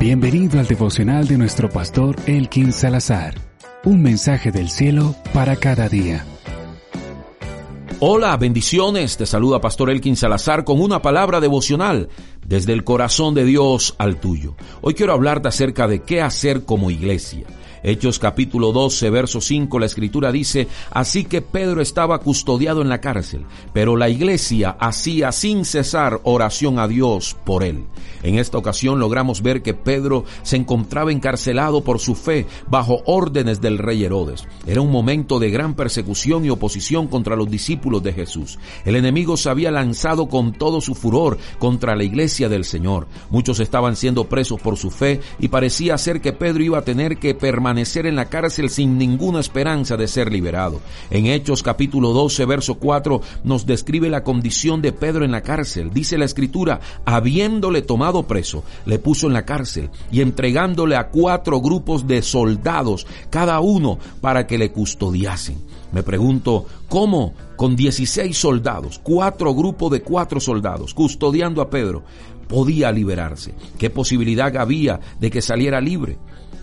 Bienvenido al devocional de nuestro pastor Elkin Salazar. Un mensaje del cielo para cada día. Hola, bendiciones. Te saluda Pastor Elkin Salazar con una palabra devocional desde el corazón de Dios al tuyo. Hoy quiero hablarte acerca de qué hacer como iglesia. Hechos capítulo 12, verso 5, la escritura dice, así que Pedro estaba custodiado en la cárcel, pero la iglesia hacía sin cesar oración a Dios por él. En esta ocasión logramos ver que Pedro se encontraba encarcelado por su fe bajo órdenes del rey Herodes. Era un momento de gran persecución y oposición contra los discípulos de Jesús. El enemigo se había lanzado con todo su furor contra la iglesia del Señor. Muchos estaban siendo presos por su fe y parecía ser que Pedro iba a tener que permanecer en la cárcel sin ninguna esperanza de ser liberado. En Hechos capítulo 12, verso 4 nos describe la condición de Pedro en la cárcel. Dice la escritura, habiéndole tomado preso, le puso en la cárcel y entregándole a cuatro grupos de soldados, cada uno para que le custodiasen. Me pregunto, ¿cómo con 16 soldados, cuatro grupos de cuatro soldados, custodiando a Pedro, podía liberarse? ¿Qué posibilidad había de que saliera libre?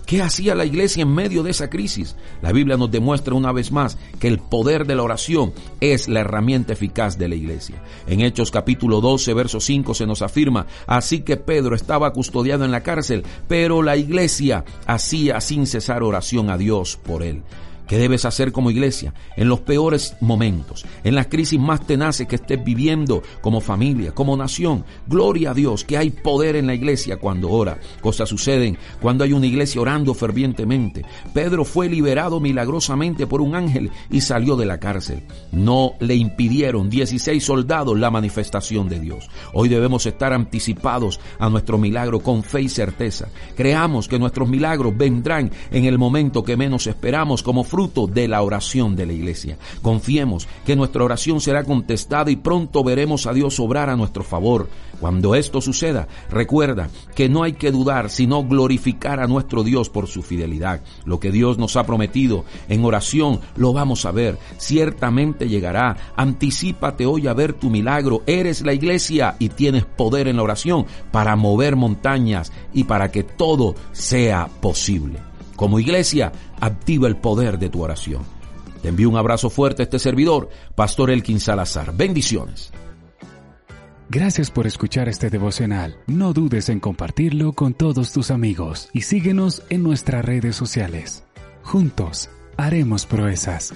¿Qué hacía la iglesia en medio de esa crisis? La Biblia nos demuestra una vez más que el poder de la oración es la herramienta eficaz de la iglesia. En Hechos capítulo 12, verso 5 se nos afirma, así que Pedro estaba custodiado en la cárcel, pero la iglesia hacía sin cesar oración a Dios por él. ¿Qué debes hacer como iglesia en los peores momentos, en las crisis más tenaces que estés viviendo como familia, como nación? Gloria a Dios que hay poder en la iglesia cuando ora. Cosas suceden cuando hay una iglesia orando fervientemente. Pedro fue liberado milagrosamente por un ángel y salió de la cárcel. No le impidieron 16 soldados la manifestación de Dios. Hoy debemos estar anticipados a nuestro milagro con fe y certeza. Creamos que nuestros milagros vendrán en el momento que menos esperamos como fruto de la oración de la iglesia. Confiemos que nuestra oración será contestada y pronto veremos a Dios obrar a nuestro favor. Cuando esto suceda, recuerda que no hay que dudar, sino glorificar a nuestro Dios por su fidelidad. Lo que Dios nos ha prometido en oración lo vamos a ver. Ciertamente llegará. Anticípate hoy a ver tu milagro. Eres la iglesia y tienes poder en la oración para mover montañas y para que todo sea posible. Como iglesia, activa el poder de tu oración. Te envío un abrazo fuerte a este servidor, Pastor Elkin Salazar. Bendiciones. Gracias por escuchar este devocional. No dudes en compartirlo con todos tus amigos y síguenos en nuestras redes sociales. Juntos, haremos proezas.